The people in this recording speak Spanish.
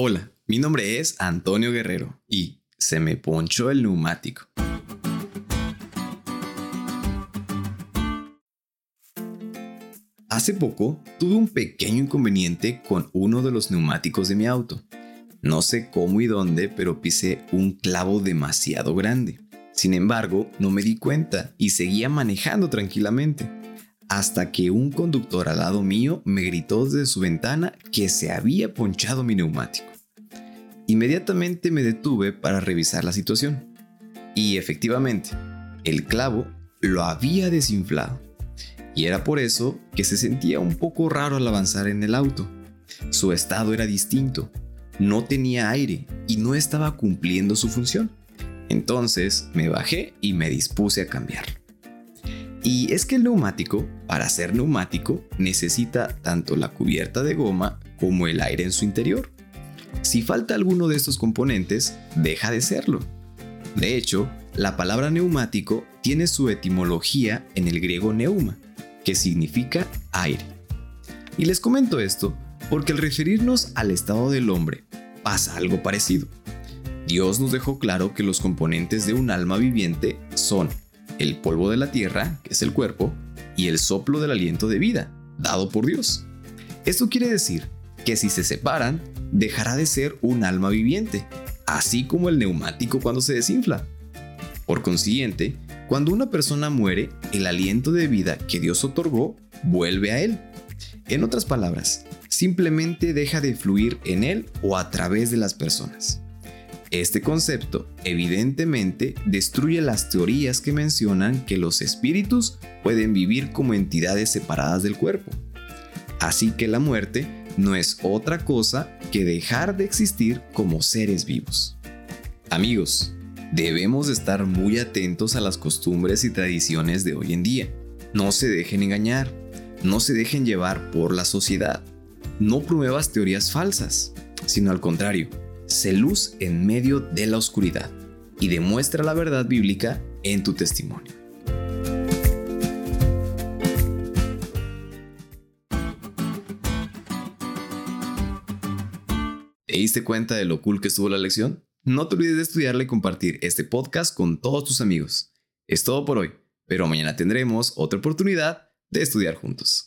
Hola, mi nombre es Antonio Guerrero y se me ponchó el neumático. Hace poco tuve un pequeño inconveniente con uno de los neumáticos de mi auto. No sé cómo y dónde, pero pisé un clavo demasiado grande. Sin embargo, no me di cuenta y seguía manejando tranquilamente, hasta que un conductor al lado mío me gritó desde su ventana que se había ponchado mi neumático. Inmediatamente me detuve para revisar la situación. Y efectivamente, el clavo lo había desinflado. Y era por eso que se sentía un poco raro al avanzar en el auto. Su estado era distinto, no tenía aire y no estaba cumpliendo su función. Entonces me bajé y me dispuse a cambiarlo. Y es que el neumático, para ser neumático, necesita tanto la cubierta de goma como el aire en su interior. Si falta alguno de estos componentes, deja de serlo. De hecho, la palabra neumático tiene su etimología en el griego neuma, que significa aire. Y les comento esto porque al referirnos al estado del hombre pasa algo parecido. Dios nos dejó claro que los componentes de un alma viviente son el polvo de la tierra, que es el cuerpo, y el soplo del aliento de vida, dado por Dios. Esto quiere decir que si se separan, dejará de ser un alma viviente, así como el neumático cuando se desinfla. Por consiguiente, cuando una persona muere, el aliento de vida que Dios otorgó vuelve a él. En otras palabras, simplemente deja de fluir en él o a través de las personas. Este concepto evidentemente destruye las teorías que mencionan que los espíritus pueden vivir como entidades separadas del cuerpo. Así que la muerte no es otra cosa que dejar de existir como seres vivos. Amigos, debemos estar muy atentos a las costumbres y tradiciones de hoy en día. No se dejen engañar, no se dejen llevar por la sociedad. No promuevas teorías falsas, sino al contrario, se luz en medio de la oscuridad y demuestra la verdad bíblica en tu testimonio. ¿Te diste cuenta de lo cool que estuvo la lección? No te olvides de estudiarla y compartir este podcast con todos tus amigos. Es todo por hoy, pero mañana tendremos otra oportunidad de estudiar juntos.